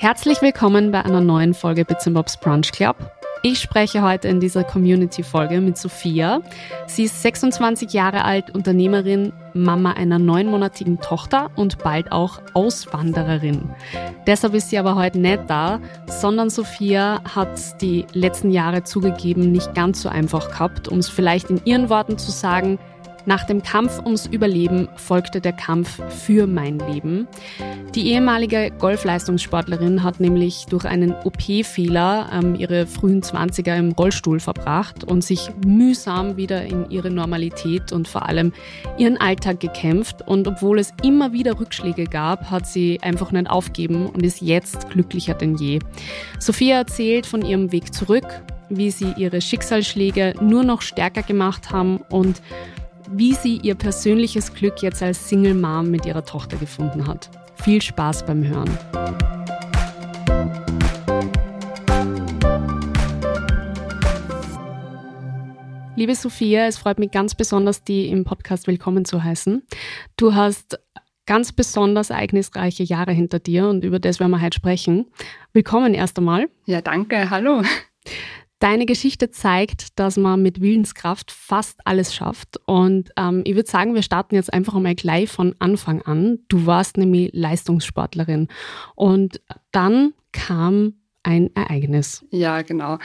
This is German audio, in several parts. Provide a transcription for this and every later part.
Herzlich willkommen bei einer neuen Folge Bits Bobs Brunch Club. Ich spreche heute in dieser Community-Folge mit Sophia. Sie ist 26 Jahre alt, Unternehmerin, Mama einer neunmonatigen Tochter und bald auch Auswandererin. Deshalb ist sie aber heute nicht da, sondern Sophia hat die letzten Jahre zugegeben nicht ganz so einfach gehabt, um es vielleicht in ihren Worten zu sagen, nach dem Kampf ums Überleben folgte der Kampf für mein Leben. Die ehemalige Golfleistungssportlerin hat nämlich durch einen OP-Fehler ähm, ihre frühen 20er im Rollstuhl verbracht und sich mühsam wieder in ihre Normalität und vor allem ihren Alltag gekämpft. Und obwohl es immer wieder Rückschläge gab, hat sie einfach nicht aufgeben und ist jetzt glücklicher denn je. Sophia erzählt von ihrem Weg zurück, wie sie ihre Schicksalsschläge nur noch stärker gemacht haben und wie sie ihr persönliches Glück jetzt als Single Mom mit ihrer Tochter gefunden hat. Viel Spaß beim Hören. Liebe Sophia, es freut mich ganz besonders, die im Podcast willkommen zu heißen. Du hast ganz besonders ereignisreiche Jahre hinter dir und über das werden wir heute sprechen. Willkommen erst einmal. Ja, danke. Hallo. Deine Geschichte zeigt, dass man mit Willenskraft fast alles schafft. Und ähm, ich würde sagen, wir starten jetzt einfach einmal gleich von Anfang an. Du warst nämlich Leistungssportlerin. Und dann kam ein Ereignis. Ja, genau.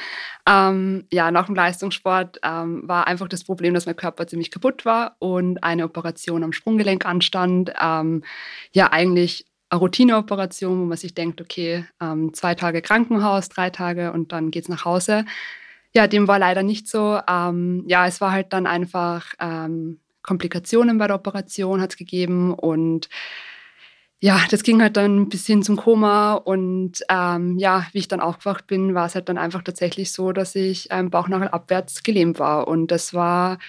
Ähm, ja, nach dem Leistungssport ähm, war einfach das Problem, dass mein Körper ziemlich kaputt war und eine Operation am Sprunggelenk anstand. Ähm, ja, eigentlich Routineoperation, wo man sich denkt, okay, ähm, zwei Tage Krankenhaus, drei Tage und dann geht's nach Hause. Ja, dem war leider nicht so. Ähm, ja, es war halt dann einfach ähm, Komplikationen bei der Operation hat es gegeben und ja, das ging halt dann bis hin zum Koma und ähm, ja, wie ich dann aufgewacht bin, war es halt dann einfach tatsächlich so, dass ich ähm, Bauchnabel abwärts gelähmt war und das war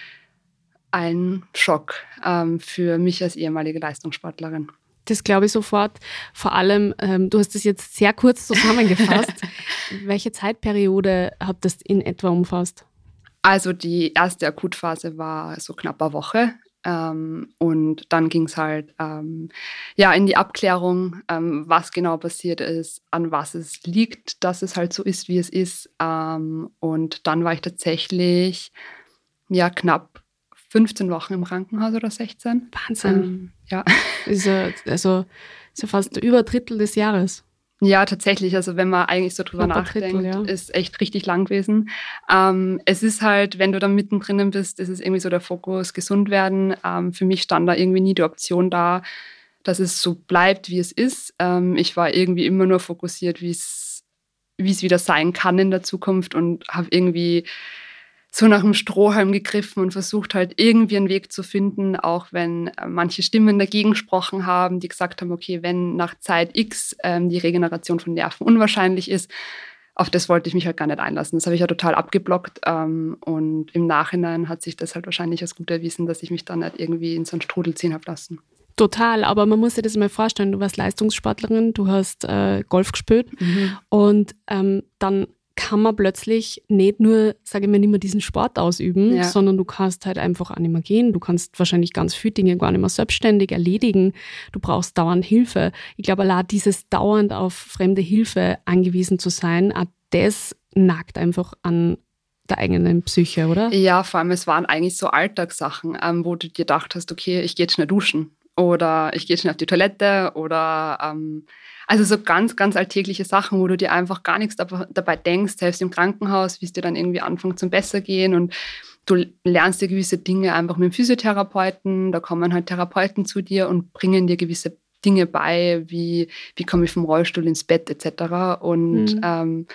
ein Schock ähm, für mich als ehemalige Leistungssportlerin. Das glaube ich sofort. Vor allem, ähm, du hast das jetzt sehr kurz zusammengefasst. Welche Zeitperiode hat das in etwa umfasst? Also die erste Akutphase war so knapp eine Woche. Ähm, und dann ging es halt ähm, ja, in die Abklärung, ähm, was genau passiert ist, an was es liegt, dass es halt so ist, wie es ist. Ähm, und dann war ich tatsächlich ja, knapp 15 Wochen im Krankenhaus oder 16. Wahnsinn. Ähm, ja. Ist ja, also ist ja fast über ein Drittel des Jahres. Ja, tatsächlich. Also wenn man eigentlich so drüber nachdenkt, Drittel, ja. ist echt richtig lang gewesen. Ähm, es ist halt, wenn du da mittendrin bist, ist es irgendwie so der Fokus gesund werden. Ähm, für mich stand da irgendwie nie die Option da, dass es so bleibt, wie es ist. Ähm, ich war irgendwie immer nur fokussiert, wie es wie es wieder sein kann in der Zukunft und habe irgendwie so nach dem Strohhalm gegriffen und versucht halt irgendwie einen Weg zu finden, auch wenn äh, manche Stimmen dagegen gesprochen haben, die gesagt haben, okay, wenn nach Zeit X ähm, die Regeneration von Nerven unwahrscheinlich ist, auf das wollte ich mich halt gar nicht einlassen. Das habe ich ja total abgeblockt ähm, und im Nachhinein hat sich das halt wahrscheinlich als gut erwiesen, dass ich mich dann nicht irgendwie in so einen Strudel ziehen habe lassen. Total, aber man muss sich das mal vorstellen, du warst Leistungssportlerin, du hast äh, Golf gespielt mhm. und ähm, dann kann man plötzlich nicht nur, sage ich mal, nicht mehr diesen Sport ausüben, ja. sondern du kannst halt einfach auch nicht mehr gehen. Du kannst wahrscheinlich ganz viele Dinge gar nicht mehr selbstständig erledigen. Du brauchst dauernd Hilfe. Ich glaube, allein dieses dauernd auf fremde Hilfe angewiesen zu sein, auch das nagt einfach an der eigenen Psyche, oder? Ja, vor allem, es waren eigentlich so Alltagssachen, ähm, wo du dir gedacht hast, okay, ich gehe jetzt schnell duschen oder ich gehe schnell auf die Toilette oder ähm, also so ganz, ganz alltägliche Sachen, wo du dir einfach gar nichts dabei denkst, selbst im Krankenhaus, wie es dir dann irgendwie anfängt zum besser gehen und du lernst dir gewisse Dinge einfach mit dem Physiotherapeuten, da kommen halt Therapeuten zu dir und bringen dir gewisse Dinge bei, wie wie komme ich vom Rollstuhl ins Bett etc. Und mhm. ähm,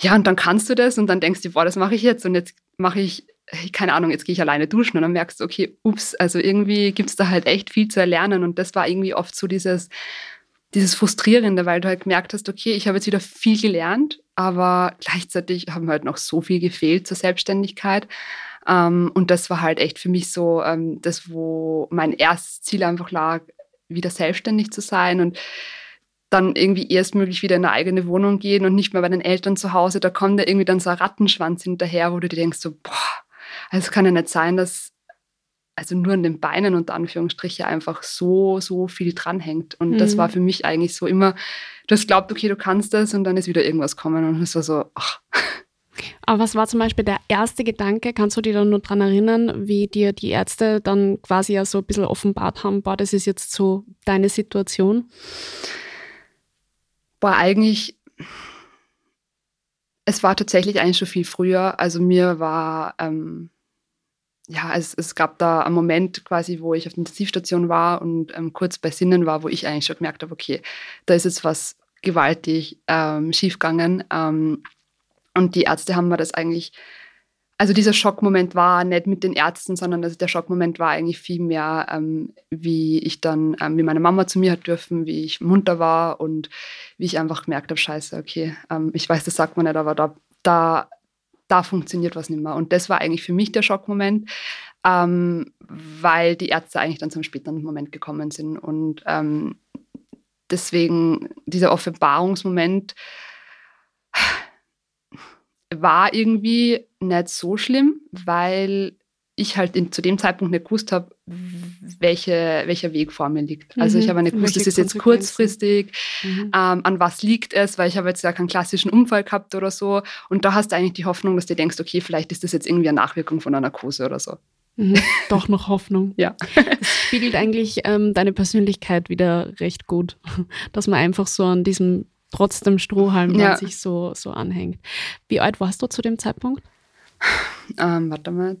ja, und dann kannst du das und dann denkst du, boah, das mache ich jetzt und jetzt mache ich keine Ahnung, jetzt gehe ich alleine duschen und dann merkst du, okay, ups, also irgendwie gibt es da halt echt viel zu erlernen und das war irgendwie oft so dieses, dieses Frustrierende, weil du halt gemerkt hast, okay, ich habe jetzt wieder viel gelernt, aber gleichzeitig haben halt noch so viel gefehlt zur Selbstständigkeit. Ähm, und das war halt echt für mich so ähm, das, wo mein erstes Ziel einfach lag, wieder selbstständig zu sein und dann irgendwie erstmöglich wieder in eine eigene Wohnung gehen und nicht mehr bei den Eltern zu Hause. Da kommt da irgendwie dann so ein Rattenschwanz hinterher, wo du dir denkst so, boah, also es kann ja nicht sein, dass also nur an den Beinen unter Anführungsstriche einfach so, so viel dranhängt. Und mhm. das war für mich eigentlich so immer, du hast glaubt, okay, du kannst das und dann ist wieder irgendwas kommen und es war so, ach. Aber was war zum Beispiel der erste Gedanke? Kannst du dich dann nur daran erinnern, wie dir die Ärzte dann quasi ja so ein bisschen offenbart haben, boah, das ist jetzt so deine Situation? Boah, eigentlich, es war tatsächlich eigentlich schon viel früher. Also mir war, ähm, ja, es, es gab da einen Moment quasi, wo ich auf der Intensivstation war und ähm, kurz bei Sinnen war, wo ich eigentlich schon gemerkt habe, okay, da ist jetzt was gewaltig ähm, schiefgegangen. Ähm, und die Ärzte haben mir das eigentlich, also dieser Schockmoment war nicht mit den Ärzten, sondern das, der Schockmoment war eigentlich viel mehr, ähm, wie ich dann, ähm, wie meine Mama zu mir hat dürfen, wie ich munter war und wie ich einfach gemerkt habe, scheiße, okay, ähm, ich weiß, das sagt man nicht, aber da, da da funktioniert was nicht mehr. Und das war eigentlich für mich der Schockmoment, ähm, weil die Ärzte eigentlich dann zum späteren Moment gekommen sind. Und ähm, deswegen dieser Offenbarungsmoment war irgendwie nicht so schlimm, weil ich halt in, zu dem Zeitpunkt nicht gewusst habe, welche, welcher Weg vor mir liegt. Also ich mhm. habe nicht gewusst, das ist jetzt kurzfristig, mhm. ähm, an was liegt es, weil ich habe jetzt ja keinen klassischen Unfall gehabt oder so. Und da hast du eigentlich die Hoffnung, dass du denkst, okay, vielleicht ist das jetzt irgendwie eine Nachwirkung von einer Narkose oder so. Mhm. Doch noch Hoffnung. ja. Das spiegelt eigentlich ähm, deine Persönlichkeit wieder recht gut, dass man einfach so an diesem trotzdem Strohhalm ja. sich so, so anhängt. Wie alt warst du zu dem Zeitpunkt? Ähm, warte mal,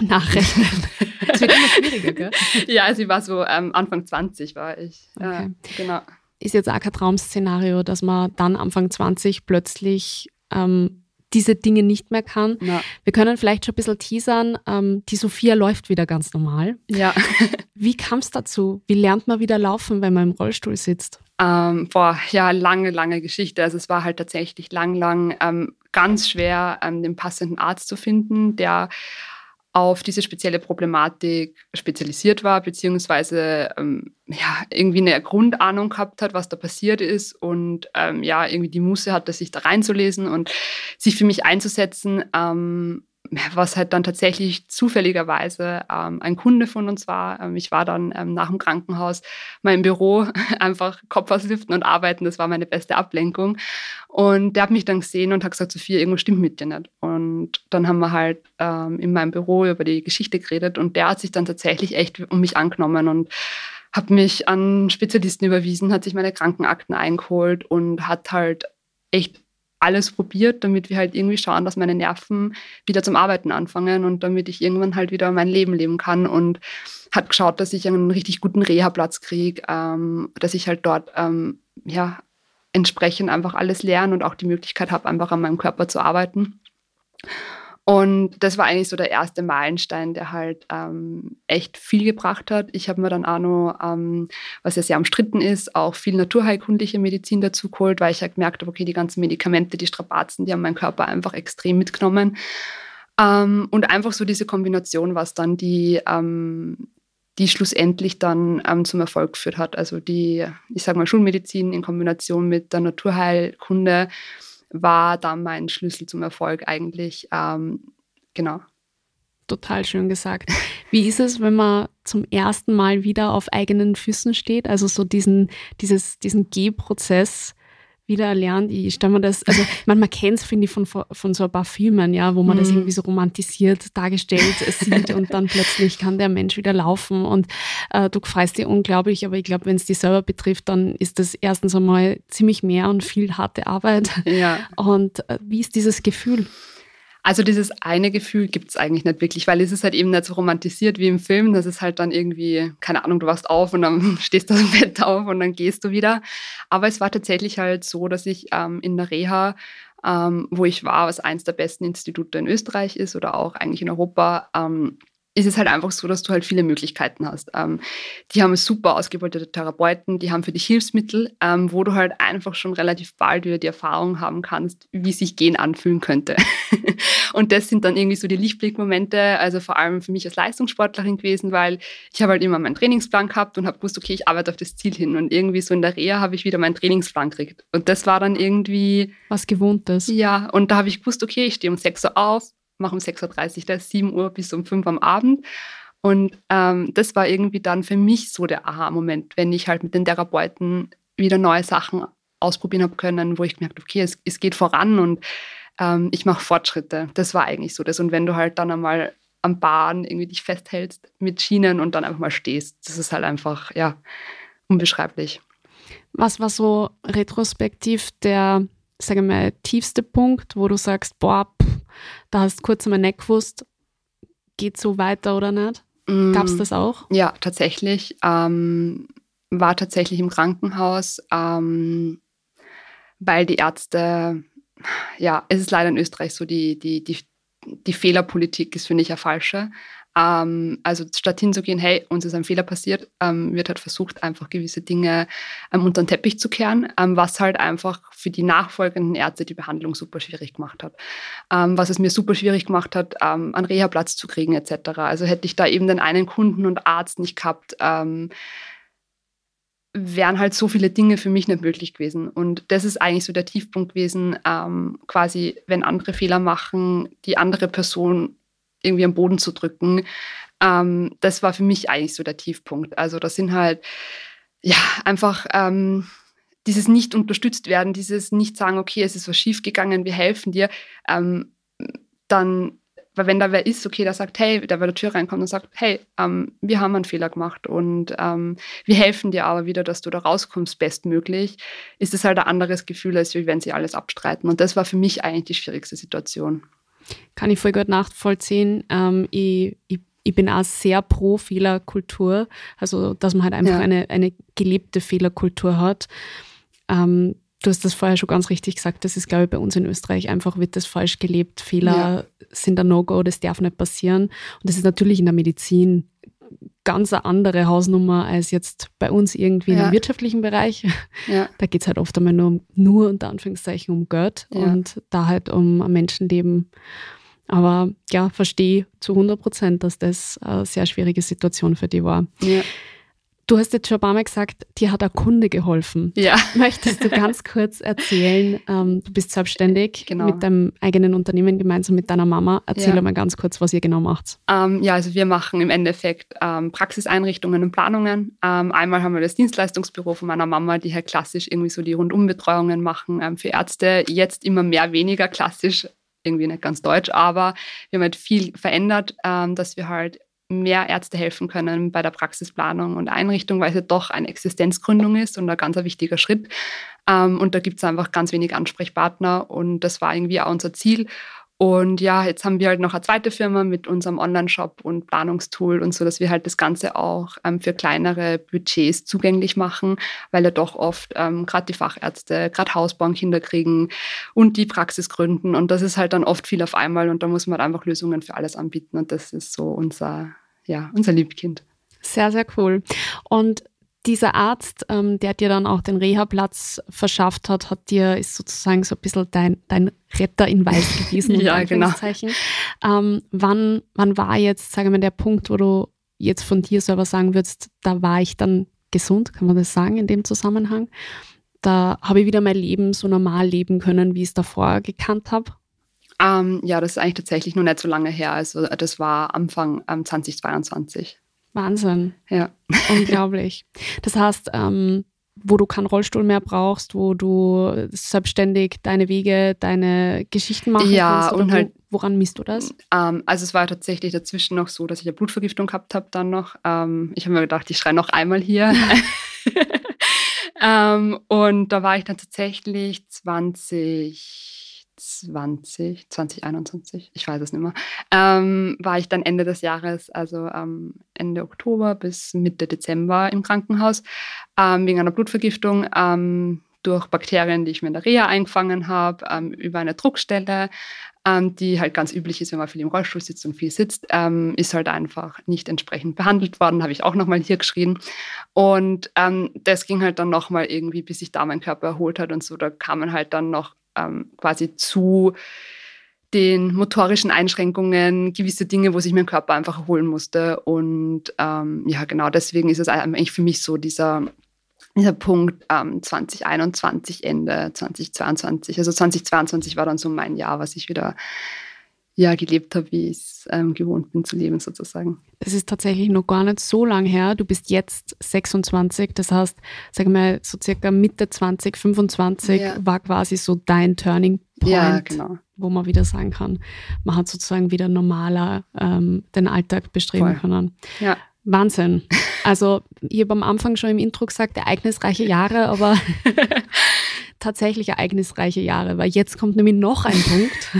Nachrechnen. Es wird immer schwieriger, gell? Ja, sie war so ähm, Anfang 20 war ich. Okay. Äh, genau. Ist jetzt auch kein Traum-Szenario, dass man dann Anfang 20 plötzlich ähm, diese Dinge nicht mehr kann. Ja. Wir können vielleicht schon ein bisschen teasern. Ähm, die Sophia läuft wieder ganz normal. Ja. Wie kam es dazu? Wie lernt man wieder laufen, wenn man im Rollstuhl sitzt? Ähm, boah, ja, lange, lange Geschichte. Also es war halt tatsächlich lang, lang ähm, ganz schwer, ähm, den passenden Arzt zu finden, der auf diese spezielle Problematik spezialisiert war, beziehungsweise ähm, ja, irgendwie eine Grundahnung gehabt hat, was da passiert ist und ähm, ja, irgendwie die Muße hatte, sich da reinzulesen und sich für mich einzusetzen. Ähm, was halt dann tatsächlich zufälligerweise ähm, ein Kunde von uns war. Ähm, ich war dann ähm, nach dem Krankenhaus im Büro, einfach Kopf auslüften und arbeiten. Das war meine beste Ablenkung. Und der hat mich dann gesehen und hat gesagt, Sophia, irgendwas stimmt mit dir nicht. Und dann haben wir halt ähm, in meinem Büro über die Geschichte geredet und der hat sich dann tatsächlich echt um mich angenommen und hat mich an Spezialisten überwiesen, hat sich meine Krankenakten eingeholt und hat halt echt alles probiert, damit wir halt irgendwie schauen, dass meine Nerven wieder zum Arbeiten anfangen und damit ich irgendwann halt wieder mein Leben leben kann und hat geschaut, dass ich einen richtig guten Reha-Platz kriege, ähm, dass ich halt dort ähm, ja, entsprechend einfach alles lerne und auch die Möglichkeit habe, einfach an meinem Körper zu arbeiten. Und das war eigentlich so der erste Meilenstein, der halt ähm, echt viel gebracht hat. Ich habe mir dann auch noch, ähm, was ja sehr umstritten ist, auch viel naturheilkundliche Medizin dazu geholt, weil ich halt gemerkt habe, okay, die ganzen Medikamente, die Strapazen, die haben meinen Körper einfach extrem mitgenommen. Ähm, und einfach so diese Kombination, was dann die, ähm, die schlussendlich dann ähm, zum Erfolg geführt hat. Also die, ich sage mal, Schulmedizin in Kombination mit der Naturheilkunde war dann mein Schlüssel zum Erfolg eigentlich. Ähm, genau. Total schön gesagt. Wie ist es, wenn man zum ersten Mal wieder auf eigenen Füßen steht? Also so diesen, dieses, diesen Gehprozess wieder erlernt. Ich stelle mir das, also man, man kennt es, finde ich, von, von so ein paar Filmen, ja, wo man mhm. das irgendwie so romantisiert dargestellt sieht und dann plötzlich kann der Mensch wieder laufen und äh, du freust dich unglaublich, aber ich glaube, wenn es dich selber betrifft, dann ist das erstens einmal ziemlich mehr und viel harte Arbeit. Ja. Und äh, wie ist dieses Gefühl? Also dieses eine Gefühl gibt es eigentlich nicht wirklich, weil es ist halt eben nicht so romantisiert wie im Film. Das ist halt dann irgendwie, keine Ahnung, du wachst auf und dann stehst du aus dem Bett auf und dann gehst du wieder. Aber es war tatsächlich halt so, dass ich ähm, in der Reha, ähm, wo ich war, was eins der besten Institute in Österreich ist oder auch eigentlich in Europa, ähm, ist es halt einfach so, dass du halt viele Möglichkeiten hast. Ähm, die haben super ausgebildete Therapeuten, die haben für dich Hilfsmittel, ähm, wo du halt einfach schon relativ bald wieder die Erfahrung haben kannst, wie sich Gehen anfühlen könnte. und das sind dann irgendwie so die Lichtblickmomente, also vor allem für mich als Leistungssportlerin gewesen, weil ich habe halt immer meinen Trainingsplan gehabt und habe gewusst, okay, ich arbeite auf das Ziel hin. Und irgendwie so in der Reha habe ich wieder meinen Trainingsplan gekriegt. Und das war dann irgendwie... Was Gewohntes. Ja, und da habe ich gewusst, okay, ich stehe um 6 Uhr auf, mache um 6.30 Uhr, da ist 7 Uhr bis um 5 Uhr am Abend. Und ähm, das war irgendwie dann für mich so der Aha-Moment, wenn ich halt mit den Therapeuten wieder neue Sachen ausprobieren habe können, wo ich gemerkt habe, okay, es, es geht voran und ähm, ich mache Fortschritte. Das war eigentlich so das. Und wenn du halt dann einmal am Bahn irgendwie dich festhältst mit Schienen und dann einfach mal stehst, das ist halt einfach, ja, unbeschreiblich. Was war so retrospektiv der, sage ich mal, tiefste Punkt, wo du sagst, boah, pff, da hast du kurz einmal nicht gewusst, geht so weiter oder nicht? Gab es mm. das auch? Ja, tatsächlich. Ähm, war tatsächlich im Krankenhaus, ähm, weil die Ärzte, ja, es ist leider in Österreich so, die, die, die, die Fehlerpolitik ist, finde ich, eine falsche. Ähm, also statt hinzugehen, hey, uns ist ein Fehler passiert, ähm, wird halt versucht, einfach gewisse Dinge ähm, unter den Teppich zu kehren, ähm, was halt einfach für die nachfolgenden Ärzte die Behandlung super schwierig gemacht hat. Ähm, was es mir super schwierig gemacht hat, ähm, einen Reha-Platz zu kriegen etc. Also hätte ich da eben den einen Kunden und Arzt nicht gehabt, wären halt so viele Dinge für mich nicht möglich gewesen. Und das ist eigentlich so der Tiefpunkt gewesen, ähm, quasi, wenn andere Fehler machen, die andere Person irgendwie am Boden zu drücken. Ähm, das war für mich eigentlich so der Tiefpunkt. Also das sind halt, ja, einfach ähm, dieses nicht unterstützt werden, dieses nicht sagen, okay, es ist was schiefgegangen, wir helfen dir, ähm, dann weil wenn da wer ist, okay, der sagt, hey, der bei der Tür reinkommt und sagt, hey, ähm, wir haben einen Fehler gemacht und ähm, wir helfen dir aber wieder, dass du da rauskommst bestmöglich, ist es halt ein anderes Gefühl, als wenn sie alles abstreiten. Und das war für mich eigentlich die schwierigste Situation. Kann ich voll gut nachvollziehen. Ähm, ich, ich, ich, bin auch sehr pro Fehlerkultur, also dass man halt einfach ja. eine, eine gelebte Fehlerkultur hat. Ähm, du hast das vorher schon ganz richtig gesagt, das ist, glaube ich, bei uns in Österreich einfach wird das falsch gelebt. Fehler ja. sind ein No-Go, das darf nicht passieren. Und das ist natürlich in der Medizin ganz eine andere Hausnummer als jetzt bei uns irgendwie ja. im wirtschaftlichen Bereich. Ja. Da geht es halt oft einmal nur, um, nur unter Anführungszeichen um Geld ja. und da halt um ein Menschenleben. Aber ja, verstehe zu 100 Prozent, dass das eine sehr schwierige Situation für die war. Du hast jetzt schon ein paar Mal gesagt, dir hat ein Kunde geholfen. Ja. Möchtest du ganz kurz erzählen, ähm, du bist selbstständig genau. mit deinem eigenen Unternehmen gemeinsam mit deiner Mama. Erzähl ja. mal ganz kurz, was ihr genau macht. Ähm, ja, also wir machen im Endeffekt ähm, Praxiseinrichtungen und Planungen. Ähm, einmal haben wir das Dienstleistungsbüro von meiner Mama, die halt klassisch irgendwie so die Rundumbetreuungen machen ähm, für Ärzte. Jetzt immer mehr weniger klassisch irgendwie nicht ganz deutsch, aber wir haben halt viel verändert, ähm, dass wir halt mehr Ärzte helfen können bei der Praxisplanung und Einrichtung, weil es ja doch eine Existenzgründung ist und ein ganz wichtiger Schritt. Ähm, und da gibt es einfach ganz wenig Ansprechpartner und das war irgendwie auch unser Ziel. Und ja, jetzt haben wir halt noch eine zweite Firma mit unserem Online-Shop und Planungstool und so, dass wir halt das Ganze auch ähm, für kleinere Budgets zugänglich machen, weil ja doch oft ähm, gerade die Fachärzte, gerade Hausbauen Kinder kriegen und die Praxis gründen. Und das ist halt dann oft viel auf einmal und da muss man halt einfach Lösungen für alles anbieten. Und das ist so unser, ja, unser Liebkind. Sehr, sehr cool. Und dieser Arzt, ähm, der dir dann auch den Reha-Platz verschafft hat, hat dir, ist sozusagen so ein bisschen dein, dein Retter in Weiß gewesen. ja, genau. Ähm, wann, wann war jetzt, sagen wir, der Punkt, wo du jetzt von dir selber sagen würdest, da war ich dann gesund, kann man das sagen in dem Zusammenhang? Da habe ich wieder mein Leben so normal leben können, wie ich es davor gekannt habe? Ähm, ja, das ist eigentlich tatsächlich noch nicht so lange her. Also das war Anfang ähm, 2022. Wahnsinn. Ja. Unglaublich. Das heißt, ähm, wo du keinen Rollstuhl mehr brauchst, wo du selbstständig deine Wege, deine Geschichten machen ja, kannst? und halt, woran misst du das? Ähm, also es war tatsächlich dazwischen noch so, dass ich eine Blutvergiftung gehabt habe dann noch. Ähm, ich habe mir gedacht, ich schreie noch einmal hier. ähm, und da war ich dann tatsächlich 20 20, 2021, ich weiß es nicht mehr, ähm, war ich dann Ende des Jahres, also ähm, Ende Oktober bis Mitte Dezember im Krankenhaus ähm, wegen einer Blutvergiftung ähm, durch Bakterien, die ich mir in der Reha eingefangen habe, ähm, über eine Druckstelle, ähm, die halt ganz üblich ist, wenn man viel im Rollstuhl sitzt und viel sitzt, ist halt einfach nicht entsprechend behandelt worden, habe ich auch nochmal hier geschrien. Und das ging halt dann nochmal irgendwie, bis sich da mein Körper erholt hat und so, da kamen halt dann noch ähm, quasi zu den motorischen Einschränkungen, gewisse Dinge, wo sich mein Körper einfach erholen musste. Und ähm, ja, genau deswegen ist es eigentlich für mich so dieser, dieser Punkt ähm, 2021, Ende 2022. Also 2022 war dann so mein Jahr, was ich wieder ja, gelebt habe, wie ich es ähm, gewohnt bin zu leben, sozusagen. Das ist tatsächlich noch gar nicht so lang her. Du bist jetzt 26, das heißt, sag mal, so circa Mitte 20, 25 ja. war quasi so dein Turning Point, ja, genau. wo man wieder sagen kann, man hat sozusagen wieder normaler ähm, den Alltag bestreben Voll. können. Ja. Wahnsinn. Also, ich habe am Anfang schon im Intro gesagt, ereignisreiche Jahre, aber tatsächlich ereignisreiche Jahre, weil jetzt kommt nämlich noch ein Punkt.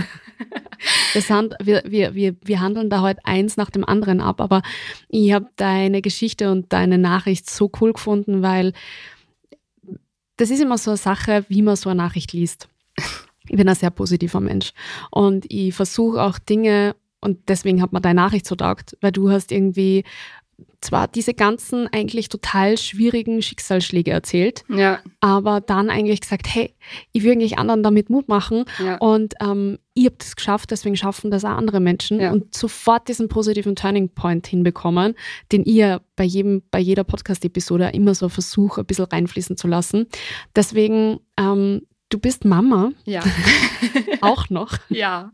Das sind, wir, wir, wir, wir handeln da heute eins nach dem anderen ab, aber ich habe deine Geschichte und deine Nachricht so cool gefunden, weil das ist immer so eine Sache, wie man so eine Nachricht liest. Ich bin ein sehr positiver Mensch und ich versuche auch Dinge und deswegen hat mir deine Nachricht so taugt, weil du hast irgendwie zwar diese ganzen eigentlich total schwierigen Schicksalsschläge erzählt, ja. aber dann eigentlich gesagt, hey, ich will eigentlich anderen damit Mut machen ja. und ähm, ich habe das geschafft, deswegen schaffen das auch andere Menschen ja. und sofort diesen positiven Turning Point hinbekommen, den ihr bei jedem, bei jeder Podcast-Episode immer so versucht, ein bisschen reinfließen zu lassen. Deswegen, ähm, du bist Mama. Ja. auch noch. Ja.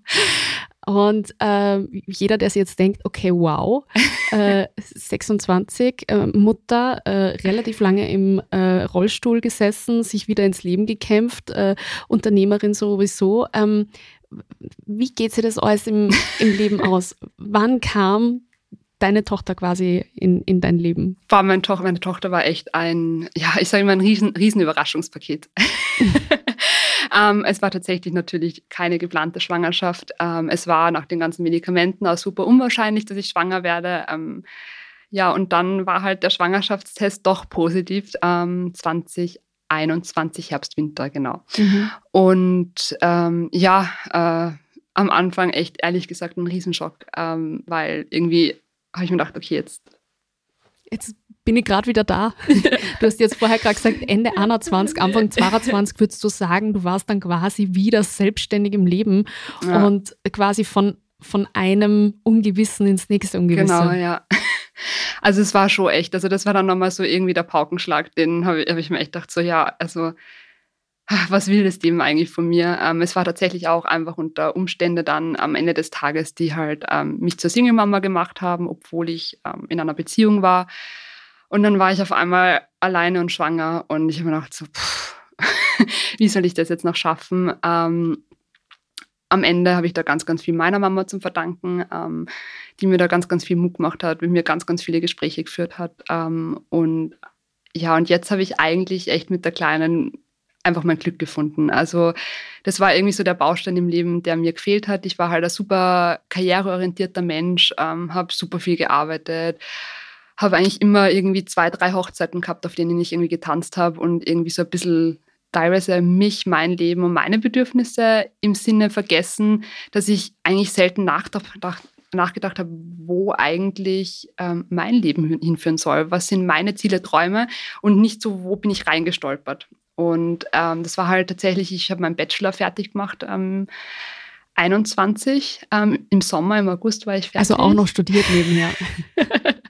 Und äh, jeder, der sich jetzt denkt, okay, wow, äh, 26, äh, Mutter, äh, relativ lange im äh, Rollstuhl gesessen, sich wieder ins Leben gekämpft, äh, Unternehmerin sowieso. Ähm, wie geht sich das alles im, im Leben aus? Wann kam deine Tochter quasi in, in dein Leben? War meine, Tochter, meine Tochter war echt ein, ja, ich sage immer ein riesen, riesen Überraschungspaket. Ähm, es war tatsächlich natürlich keine geplante Schwangerschaft. Ähm, es war nach den ganzen Medikamenten auch super unwahrscheinlich, dass ich schwanger werde. Ähm, ja, und dann war halt der Schwangerschaftstest doch positiv. 2021 Herbst, Winter, genau. Mhm. Und ähm, ja, äh, am Anfang echt ehrlich gesagt ein Riesenschock, ähm, weil irgendwie habe ich mir gedacht, okay, jetzt jetzt bin ich gerade wieder da. Du hast jetzt vorher gerade gesagt, Ende 21, Anfang 22 würdest du sagen, du warst dann quasi wieder selbstständig im Leben ja. und quasi von, von einem Ungewissen ins nächste Ungewisse. Genau, ja. Also es war schon echt, also das war dann nochmal so irgendwie der Paukenschlag, den habe hab ich mir echt gedacht, so ja, also was will das Leben eigentlich von mir? Ähm, es war tatsächlich auch einfach unter Umstände dann am Ende des Tages, die halt ähm, mich zur Single-Mama gemacht haben, obwohl ich ähm, in einer Beziehung war. Und dann war ich auf einmal alleine und schwanger und ich habe mir gedacht, so, pff, wie soll ich das jetzt noch schaffen? Ähm, am Ende habe ich da ganz, ganz viel meiner Mama zum Verdanken, ähm, die mir da ganz, ganz viel Mut gemacht hat, mit mir ganz, ganz viele Gespräche geführt hat. Ähm, und ja, und jetzt habe ich eigentlich echt mit der Kleinen einfach mein Glück gefunden. Also das war irgendwie so der Baustein im Leben, der mir gefehlt hat. Ich war halt ein super karriereorientierter Mensch, ähm, habe super viel gearbeitet, habe eigentlich immer irgendwie zwei, drei Hochzeiten gehabt, auf denen ich irgendwie getanzt habe und irgendwie so ein bisschen teilweise mich, mein Leben und meine Bedürfnisse im Sinne vergessen, dass ich eigentlich selten nachgedacht, nachgedacht habe, wo eigentlich ähm, mein Leben hinführen soll. Was sind meine Ziele, Träume und nicht so, wo bin ich reingestolpert. Und ähm, das war halt tatsächlich, ich habe meinen Bachelor fertig gemacht. Ähm, 21 ähm, im Sommer, im August war ich fertig. Also auch noch studiert nebenher.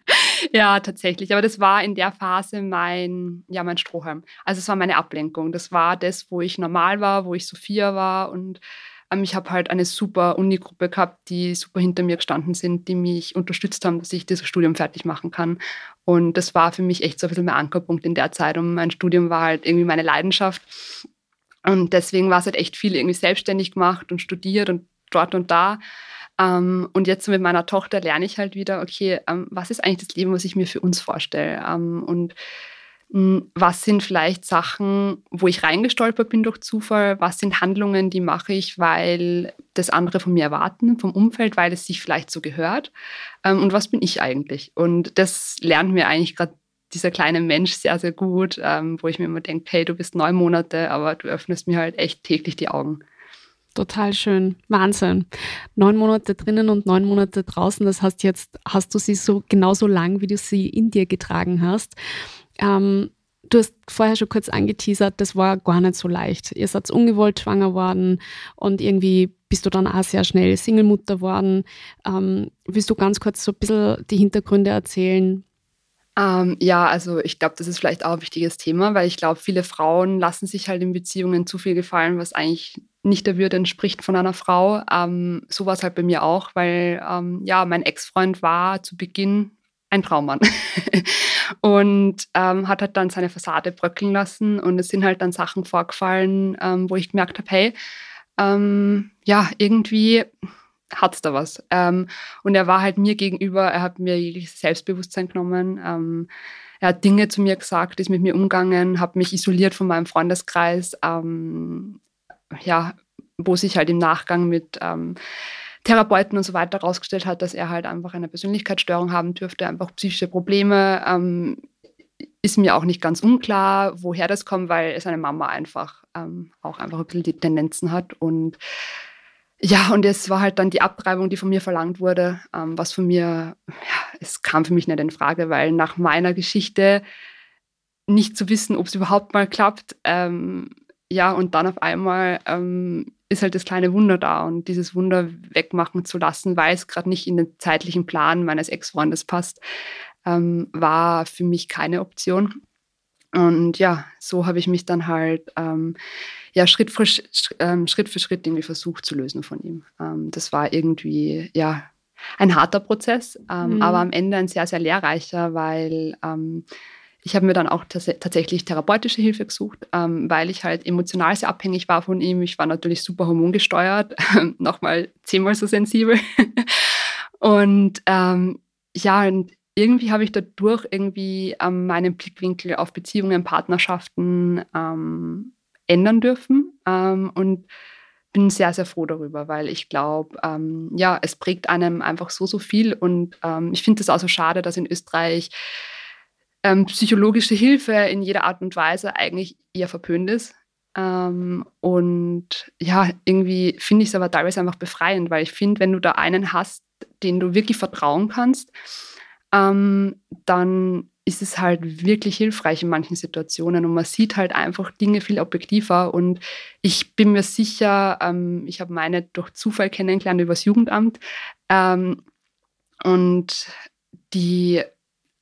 ja, tatsächlich. Aber das war in der Phase mein, ja, mein Strohhalm. Also es war meine Ablenkung. Das war das, wo ich normal war, wo ich Sophia war und ähm, ich habe halt eine super Uni-Gruppe gehabt, die super hinter mir gestanden sind, die mich unterstützt haben, dass ich dieses Studium fertig machen kann. Und das war für mich echt so ein bisschen mein Ankerpunkt in der Zeit. Und mein Studium war halt irgendwie meine Leidenschaft. Und deswegen war es halt echt viel irgendwie selbstständig gemacht und studiert und dort und da. Ähm, und jetzt mit meiner Tochter lerne ich halt wieder, okay, ähm, was ist eigentlich das Leben, was ich mir für uns vorstelle? Ähm, und hm, was sind vielleicht Sachen, wo ich reingestolpert bin durch Zufall? Was sind Handlungen, die mache ich, weil das andere von mir erwarten, vom Umfeld, weil es sich vielleicht so gehört? Und was bin ich eigentlich? Und das lernt mir eigentlich gerade dieser kleine Mensch sehr, sehr gut, wo ich mir immer denke, hey, du bist neun Monate, aber du öffnest mir halt echt täglich die Augen. Total schön. Wahnsinn. Neun Monate drinnen und neun Monate draußen. Das heißt, jetzt hast du sie so genauso lang, wie du sie in dir getragen hast. Ähm, du hast vorher schon kurz angeteasert, das war gar nicht so leicht. Ihr seid ungewollt schwanger worden und irgendwie bist du dann auch sehr schnell Singlemutter worden. Ähm, willst du ganz kurz so ein bisschen die Hintergründe erzählen, Ähm, ja, also ich glaube, das ist vielleicht auch ein wichtiges Thema, weil ich glaube, viele Frauen lassen sich halt in Beziehungen zu viel gefallen, was eigentlich nicht der Würde entspricht von einer Frau. Ähm, so war es halt bei mir auch, weil ähm, ja, mein Ex-Freund war zu Beginn ein Traummann und ähm, hat halt dann seine Fassade bröckeln lassen und es sind halt dann Sachen vorgefallen, ähm, wo ich gemerkt habe, hey, ähm, ja, irgendwie hat es da was. Ähm, und er war halt mir gegenüber, er hat mir jegliches Selbstbewusstsein genommen. Er hat Dinge zu mir gesagt, ist mit mir umgegangen, hat mich isoliert von meinem Freundeskreis, ja, wo sich halt im Nachgang mit ähm, Therapeuten und so weiter herausgestellt hat, dass er halt einfach eine Persönlichkeitsstörung haben dürfte, einfach psychische Probleme. Ähm, ist mir auch nicht ganz unklar, woher das kommt, weil seine Mama einfach ähm, auch einfach ein bisschen die Tendenzen hat und ja, und es war halt dann die Abtreibung, die von mir verlangt wurde, ähm, was von mir, ja, es kam für mich nicht in Frage, weil nach meiner Geschichte nicht zu wissen, ob es überhaupt mal klappt, ähm, ja, und dann auf einmal ähm, ist halt das kleine Wunder da und dieses Wunder wegmachen zu lassen, weil es gerade nicht in den zeitlichen Plan meines Ex-Freundes passt, ähm, war für mich keine Option. Und ja, so habe ich mich dann halt ähm, ja, Schritt, für, ähm, Schritt für Schritt irgendwie versucht zu lösen von ihm. Ähm, das war irgendwie, ja, ein harter Prozess, ähm, mhm. aber am Ende ein sehr, sehr lehrreicher, weil ich habe mir dann auch tatsächlich therapeutische Hilfe gesucht, ähm, weil ich halt emotional sehr abhängig war von ihm. Ich war natürlich super hormongesteuert, nochmal zehnmal so sensibel. und ähm, ja, und irgendwie habe ich dadurch irgendwie ähm, meinen Blickwinkel auf Beziehungen, Partnerschaften ähm, ändern dürfen ähm, und bin sehr, sehr froh darüber, weil ich glaube, ähm, ja, es prägt einem einfach so, so viel und ähm, ich finde es auch so schade, dass in Österreich ähm, psychologische Hilfe in jeder Art und Weise eigentlich eher verpönt ist. Ähm, und ja, irgendwie finde ich es aber teilweise einfach befreiend, weil ich finde, wenn du da einen hast, den du wirklich vertrauen kannst, ähm, dann ist es halt wirklich hilfreich in manchen Situationen. Und man sieht halt einfach Dinge viel objektiver. Und ich bin mir sicher, ähm, ich habe meine durch Zufall kennengelernt übers Jugendamt. Ähm, und die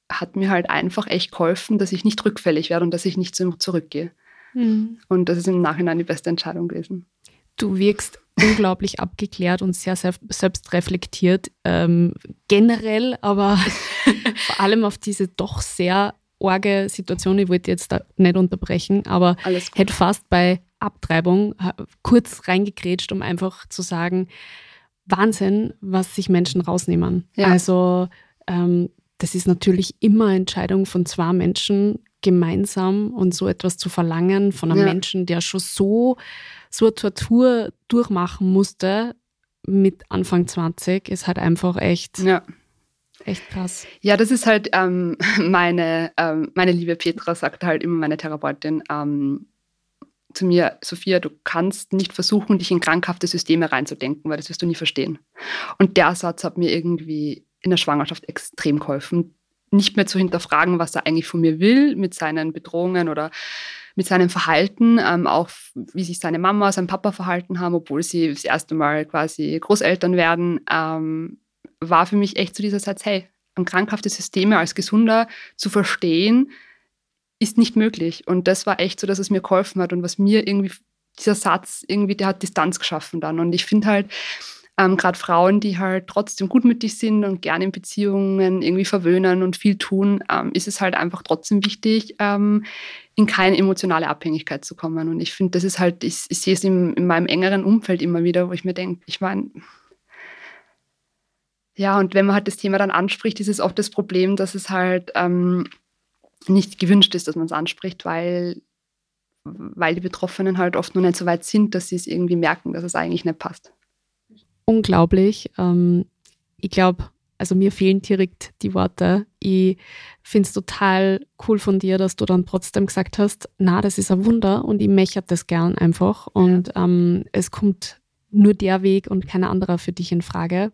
hat mir halt einfach echt geholfen, dass ich nicht rückfällig werde und dass ich nicht zurückgehe. Mhm. Und das ist im Nachhinein die beste Entscheidung gewesen. Du wirkst unglaublich abgeklärt und sehr, selbstreflektiert ähm, generell, aber vor allem auf diese doch sehr orge Situation. Ich wollte jetzt da nicht unterbrechen, aber hätte fast bei Abtreibung kurz reingekrätscht, um einfach zu sagen, Wahnsinn, was sich Menschen rausnehmen. Ja. Also ähm, das ist natürlich immer Entscheidung von zwei Menschen gemeinsam und so etwas zu verlangen von einem ja. Menschen, der schon so so eine Tortur durchmachen musste mit Anfang 20, ist halt einfach echt, ja. echt krass. Ja, das ist halt ähm, meine, ähm, meine liebe Petra, sagt halt immer meine Therapeutin ähm, zu mir, Sophia, du kannst nicht versuchen, dich in krankhafte Systeme reinzudenken, weil das wirst du nie verstehen. Und der Satz hat mir irgendwie in der Schwangerschaft extrem geholfen, nicht mehr zu hinterfragen, was er eigentlich von mir will mit seinen Bedrohungen oder mit seinem Verhalten, ähm, auch wie sich seine Mama, sein Papa verhalten haben, obwohl sie das erste Mal quasi Großeltern werden, ähm, war für mich echt so dieser Satz, hey, an krankhafte Systeme als Gesunder zu verstehen, ist nicht möglich. Und das war echt so, dass es mir geholfen hat und was mir irgendwie, dieser Satz irgendwie, der hat Distanz geschaffen dann. Und ich finde halt, ähm, gerade Frauen, die halt trotzdem gutmütig sind und gerne in Beziehungen irgendwie verwöhnen und viel tun, ähm, ist es halt einfach trotzdem wichtig, ähm, in keine emotionale Abhängigkeit zu kommen. Und ich finde, das ist halt, ich, ich sehe es in, in meinem engeren Umfeld immer wieder, wo ich mir denke, ich meine, ja, und wenn man halt das Thema dann anspricht, ist es oft das Problem, dass es halt ähm, nicht gewünscht ist, dass man es anspricht, weil, weil die Betroffenen halt oft noch nicht so weit sind, dass sie es irgendwie merken, dass es eigentlich nicht passt unglaublich. Ähm, ich glaube, also mir fehlen direkt die Worte. Ich finde es total cool von dir, dass du dann trotzdem gesagt hast, na, das ist ein Wunder und ich möchte das gern einfach. Und ähm, es kommt nur der Weg und kein anderer für dich in Frage.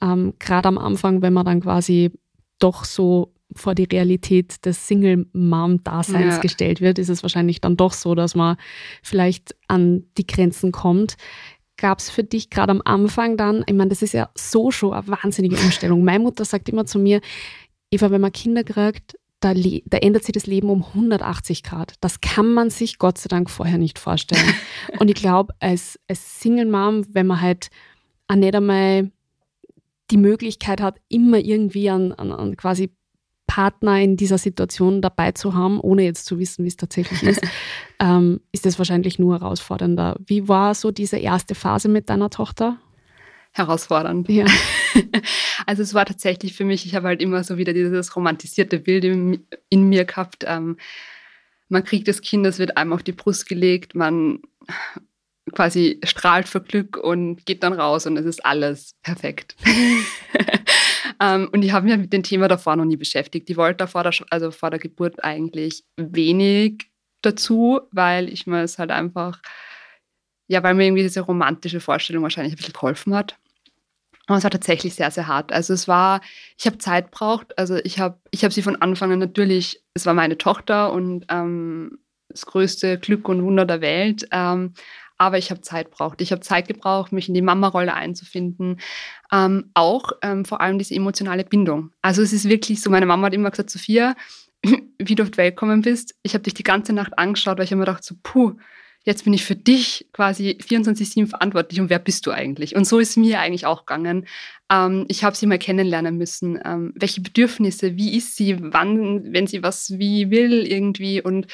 Ähm, Gerade am Anfang, wenn man dann quasi doch so vor die Realität des Single-Mom-Daseins ja. gestellt wird, ist es wahrscheinlich dann doch so, dass man vielleicht an die Grenzen kommt gab es für dich gerade am Anfang dann, ich meine, das ist ja so schon eine wahnsinnige Umstellung. Meine Mutter sagt immer zu mir, Eva, wenn man Kinder kriegt, da, da, ändert sich das Leben um 180 Grad. Das kann man sich Gott sei Dank vorher nicht vorstellen. und ich glaube, als, als Single Mom, wenn man halt auch nicht einmal die Möglichkeit hat, immer irgendwie an, an, an quasi Partner in dieser Situation dabei zu haben, ohne jetzt zu wissen, wie es tatsächlich ist, ähm, ist das wahrscheinlich nur herausfordernder. Wie war so diese erste Phase mit deiner Tochter? Herausfordernd. Ja. Also es war tatsächlich für mich, ich habe halt immer so wieder dieses romantisierte Bild in, in mir gehabt. Ähm, man kriegt das Kind, das wird einem auf die Brust gelegt, man quasi strahlt vor Glück und geht dann raus und es ist alles perfekt. ähm, und ich habe mich mit dem Thema davor noch nie beschäftigt. Ich wollte vor der, also vor der Geburt eigentlich wenig dazu, weil ich mir es halt einfach, ja, weil mir irgendwie diese romantische Vorstellung wahrscheinlich ein bisschen geholfen hat. Aber es war tatsächlich sehr, sehr hart. Also es war, ich habe Zeit braucht. Also ich habe ich hab sie von Anfang an natürlich, es war meine Tochter und ähm, das größte Glück und Wunder der Welt. Ähm, aber ich habe Zeit braucht. Ich habe Zeit gebraucht, mich in die Mama-Rolle einzufinden. Ähm, auch ähm, vor allem diese emotionale Bindung. Also es ist wirklich so, meine Mama hat immer gesagt, Sophia, wie du auf die Welt gekommen bist, ich habe dich die ganze Nacht angeschaut, weil ich immer dachte so, puh, jetzt bin ich für dich quasi 24-7 verantwortlich und wer bist du eigentlich? Und so ist mir eigentlich auch gegangen. Ähm, ich habe sie mal kennenlernen müssen. Ähm, welche Bedürfnisse, wie ist sie, wann, wenn sie was wie will irgendwie und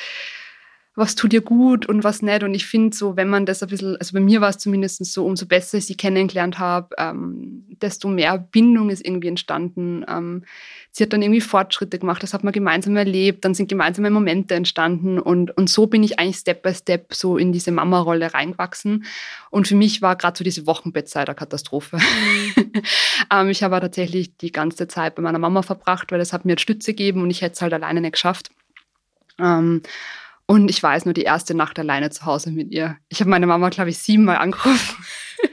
was tut ihr gut und was nicht. Und ich finde so, wenn man das ein bisschen, also bei mir war es zumindest so, umso besser ich sie kennengelernt habe, ähm, desto mehr Bindung ist irgendwie entstanden. Ähm, sie hat dann irgendwie Fortschritte gemacht, das hat man gemeinsam erlebt, dann sind gemeinsame Momente entstanden und, und so bin ich eigentlich Step by Step so in diese Mama-Rolle reingewachsen. Und für mich war gerade so diese Wochenbettzeit eine Katastrophe. Mhm. ähm, ich habe tatsächlich die ganze Zeit bei meiner Mama verbracht, weil das hat mir Stütze gegeben und ich hätte es halt alleine nicht geschafft. Und ich weiß nur die erste Nacht alleine zu Hause mit ihr. Ich habe meine Mama, glaube ich, siebenmal angerufen,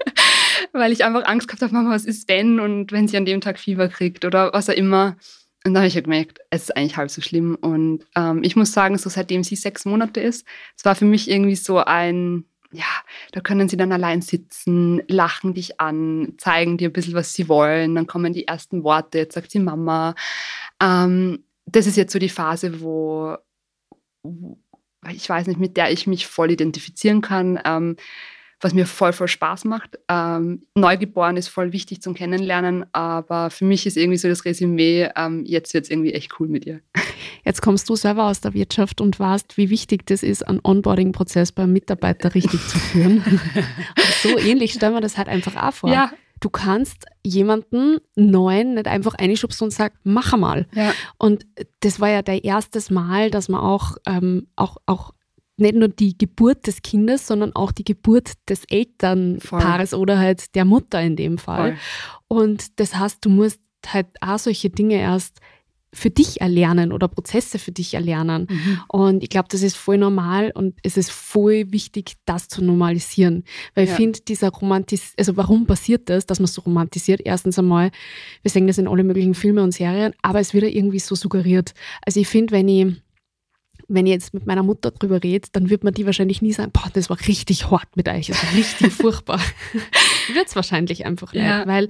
weil ich einfach Angst gehabt habe, Mama, was ist wenn und wenn sie an dem Tag Fieber kriegt oder was auch immer. Und da habe ich ja gemerkt, es ist eigentlich halb so schlimm. Und ähm, ich muss sagen, so seitdem sie sechs Monate ist, es war für mich irgendwie so ein, ja, da können sie dann allein sitzen, lachen dich an, zeigen dir ein bisschen, was sie wollen. Dann kommen die ersten Worte, jetzt sagt sie Mama. Ähm, das ist jetzt so die Phase, wo, ich weiß nicht, mit der ich mich voll identifizieren kann, ähm, was mir voll, voll Spaß macht. Ähm, Neugeboren ist voll wichtig zum Kennenlernen, aber für mich ist irgendwie so das Resümee, ähm, jetzt wird es irgendwie echt cool mit ihr. Jetzt kommst du selber aus der Wirtschaft und weißt, wie wichtig das ist, einen Onboarding-Prozess beim Mitarbeiter richtig zu führen. so ähnlich stellen wir das halt einfach auch vor. Ja, du kannst jemanden neuen nicht einfach einschubsen und sagen, mach mal. Ja. Und das war ja der erstes Mal, dass man auch, ähm, auch, auch nicht nur die Geburt des Kindes, sondern auch die Geburt des Elternpaares Voll. oder halt der Mutter in dem Fall. Voll. Und das heißt, du musst halt auch solche Dinge erst für dich erlernen oder Prozesse für dich erlernen. Mhm. Und ich glaube, das ist voll normal und es ist voll wichtig, das zu normalisieren. Weil ja. ich finde, dieser Romantis, also warum passiert das, dass man so romantisiert? Erstens einmal, wir sehen das in alle möglichen Filme und Serien, aber es wird ja irgendwie so suggeriert. Also ich finde, wenn ich wenn ich jetzt mit meiner Mutter drüber rede, dann wird man die wahrscheinlich nie sagen, boah, das war richtig hart mit euch, das war richtig furchtbar. wird es wahrscheinlich einfach ja. nicht, weil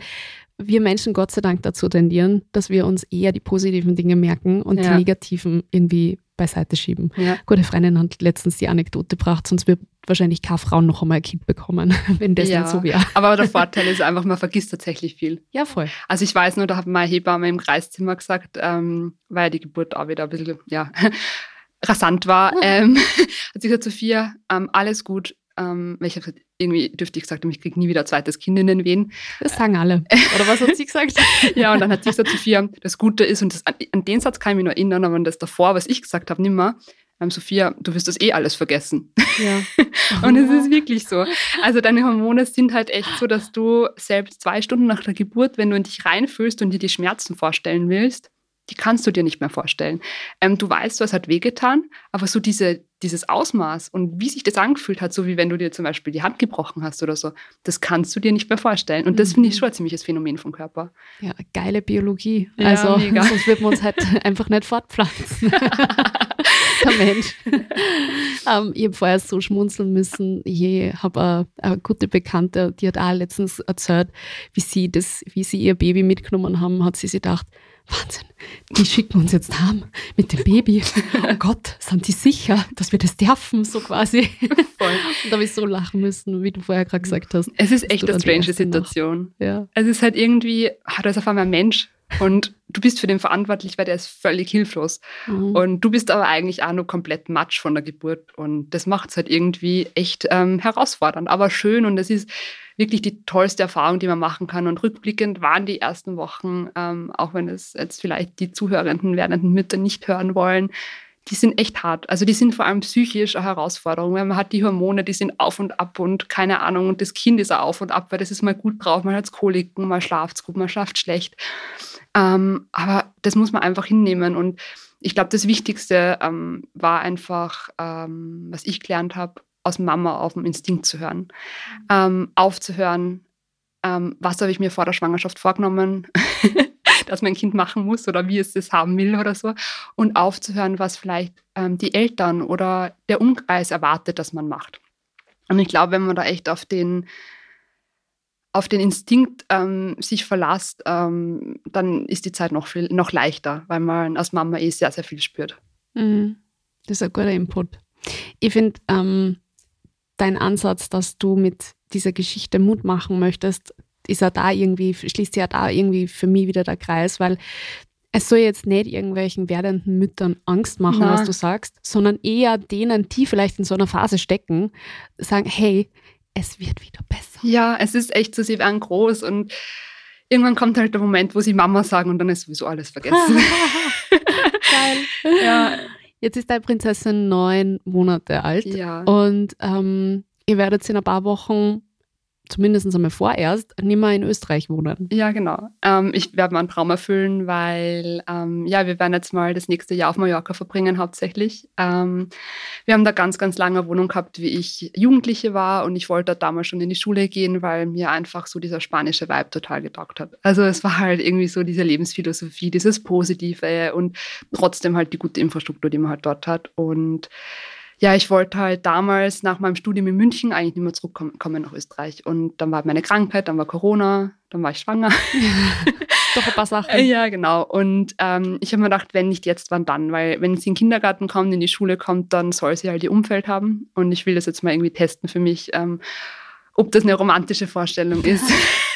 wir Menschen Gott sei Dank dazu tendieren, dass wir uns eher die positiven Dinge merken und ja. die negativen irgendwie beiseite schieben. Ja. Gute Freundin hat letztens die Anekdote gebracht, sonst wird wahrscheinlich keine Frau noch einmal ein Kind bekommen, wenn das ja. nicht so wäre. Aber der Vorteil ist einfach, man vergisst tatsächlich viel. Ja, voll. Also ich weiß nur, da hat meine Hebamme im Kreiszimmer gesagt, ähm, weil die Geburt auch wieder ein bisschen, ja, rasant war, ähm, hat sie gesagt, Sophia, ähm, alles gut, ähm, ich habe gesagt, irgendwie dürfte ich gesagt haben, ich kriege nie wieder ein zweites Kind in den Wehen. Das sagen alle. Oder was hat sie gesagt? ja, und dann hat sie gesagt, Sophia, das Gute ist, und das, an, den Satz kann ich mich nur erinnern, aber an das davor, was ich gesagt habe, nimmer, ähm, Sophia, du wirst das eh alles vergessen. Ja. und es ist wirklich so. Also deine Hormone sind halt echt so, dass du selbst zwei Stunden nach der Geburt, wenn du in dich reinfühlst und dir die Schmerzen vorstellen willst, die kannst du dir nicht mehr vorstellen. Ähm, du weißt, was hat wehgetan, aber so diese, dieses Ausmaß und wie sich das angefühlt hat, so wie wenn du dir zum Beispiel die Hand gebrochen hast oder so, das kannst du dir nicht mehr vorstellen. Und das finde ich mhm. schon ein ziemliches Phänomen vom Körper. Ja, geile Biologie. Ja, also mega. sonst würden wir uns halt einfach nicht fortpflanzen. Der Mensch. ähm, ich habe vorher so schmunzeln müssen. Ich habe eine, eine, gute Bekannte, die hat auch letztens erzählt, wie sie, das, wie sie ihr Baby mitgenommen haben, hat sie sich gedacht, Wahnsinn, die schicken uns jetzt heim mit dem Baby. Oh Gott, sind die sicher, dass wir das dürfen, so quasi. Voll. Und da habe ich so lachen müssen, wie du vorher gerade gesagt hast. Es ist echt eine strange Situation. Ja. Es ist halt irgendwie, ah, da ist auf einmal ein Mensch und du bist für den verantwortlich, weil der ist völlig hilflos. Mhm. Und du bist aber eigentlich auch nur komplett matsch von der Geburt. Und das macht es halt irgendwie echt ähm, herausfordernd, aber schön. Und es ist wirklich die tollste Erfahrung, die man machen kann. Und rückblickend waren die ersten Wochen, ähm, auch wenn es jetzt vielleicht die zuhörenden werdenden Mütter nicht hören wollen, die sind echt hart. Also die sind vor allem psychisch eine Herausforderung, weil man hat die Hormone, die sind auf und ab und keine Ahnung und das Kind ist auch auf und ab, weil das ist mal gut drauf, mal hat Koliken, mal schlaft gut, mal schlaft schlecht. Ähm, aber das muss man einfach hinnehmen und ich glaube, das Wichtigste ähm, war einfach, ähm, was ich gelernt habe, aus Mama auf den Instinkt zu hören, ähm, aufzuhören, ähm, was habe ich mir vor der Schwangerschaft vorgenommen, dass mein Kind machen muss oder wie es das haben will oder so. Und aufzuhören, was vielleicht ähm, die Eltern oder der Umkreis erwartet, dass man macht. Und ich glaube, wenn man da echt auf den, auf den Instinkt ähm, sich verlasst, ähm, dann ist die Zeit noch, viel, noch leichter, weil man als Mama eh sehr, sehr viel spürt. Mhm. Das ist ein guter Input. Ich finde ähm, dein Ansatz, dass du mit dieser Geschichte Mut machen möchtest, ist ja da irgendwie, schließt ja da irgendwie für mich wieder der Kreis, weil es soll jetzt nicht irgendwelchen werdenden Müttern Angst machen, Nein. was du sagst, sondern eher denen, die vielleicht in so einer Phase stecken, sagen, hey, es wird wieder besser. Ja, es ist echt so, sie werden groß und irgendwann kommt halt der Moment, wo sie Mama sagen und dann ist sowieso alles vergessen. Geil. Ja. Jetzt ist deine Prinzessin neun Monate alt ja. und ähm, ihr werdet in ein paar Wochen zumindest einmal vorerst, nicht mehr in Österreich wohnen. Ja, genau. Ähm, ich werde meinen Traum erfüllen, weil ähm, ja, wir werden jetzt mal das nächste Jahr auf Mallorca verbringen hauptsächlich. Ähm, wir haben da ganz, ganz lange Wohnung gehabt, wie ich Jugendliche war und ich wollte damals schon in die Schule gehen, weil mir einfach so dieser spanische Vibe total getaugt hat. Also es war halt irgendwie so diese Lebensphilosophie, dieses Positive und trotzdem halt die gute Infrastruktur, die man halt dort hat und ja, ich wollte halt damals nach meinem Studium in München eigentlich nicht mehr zurückkommen nach Österreich. Und dann war meine Krankheit, dann war Corona, dann war ich schwanger. Doch ein paar Sachen. Ja, genau. Und ähm, ich habe mir gedacht, wenn nicht jetzt, wann dann? Weil wenn sie in den Kindergarten kommt, in die Schule kommt, dann soll sie halt ihr Umfeld haben. Und ich will das jetzt mal irgendwie testen für mich, ähm, ob das eine romantische Vorstellung ist.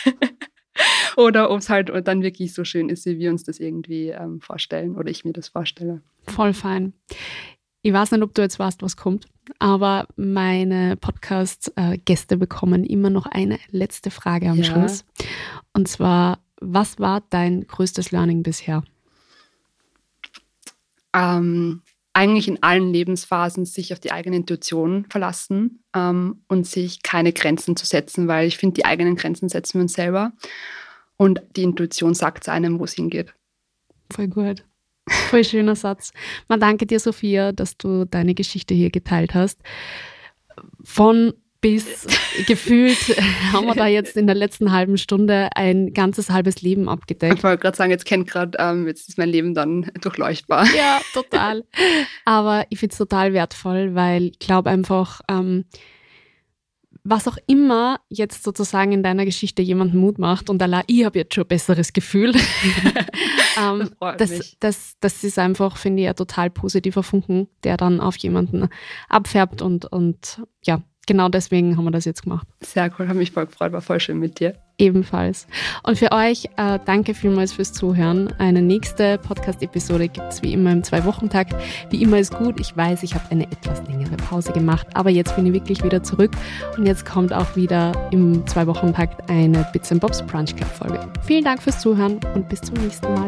oder ob es halt dann wirklich so schön ist, wie wir uns das irgendwie ähm, vorstellen oder ich mir das vorstelle. Voll fein. Ich weiß nicht, ob du jetzt weißt, was kommt, aber meine Podcast-Gäste bekommen immer noch eine letzte Frage am ja. Schluss. Und zwar, was war dein größtes Learning bisher? Ähm, eigentlich in allen Lebensphasen sich auf die eigene Intuition verlassen ähm, und sich keine Grenzen zu setzen, weil ich finde, die eigenen Grenzen setzen wir uns selber und die Intuition sagt einem, wo es hingeht. Voll gut. Voll schöner Satz. Man danke dir, Sophia, dass du deine Geschichte hier geteilt hast. Von bis gefühlt haben wir da jetzt in der letzten halben Stunde ein ganzes halbes Leben abgedeckt. Ich wollte gerade sagen, jetzt kennt gerade, ähm, jetzt ist mein Leben dann durchleuchtbar. Ja, total. Aber ich finde es total wertvoll, weil ich glaube einfach, ähm, was auch immer jetzt sozusagen in deiner Geschichte jemanden Mut macht und Allah, ich habe jetzt schon ein besseres Gefühl. ähm, das, das, das, das, ist einfach, finde ich, ein total positiver Funken, der dann auf jemanden abfärbt und, und ja, genau deswegen haben wir das jetzt gemacht. Sehr cool, habe mich voll gefreut, war voll schön mit dir. Ebenfalls. Und für euch, äh, danke vielmals fürs Zuhören. Eine nächste Podcast-Episode gibt es wie immer im Zwei-Wochen-Takt. Wie immer ist gut. Ich weiß, ich habe eine etwas längere Pause gemacht, aber jetzt bin ich wirklich wieder zurück und jetzt kommt auch wieder im Zwei-Wochen-Takt eine Bits Bobs Brunch Club-Folge. Vielen Dank fürs Zuhören und bis zum nächsten Mal.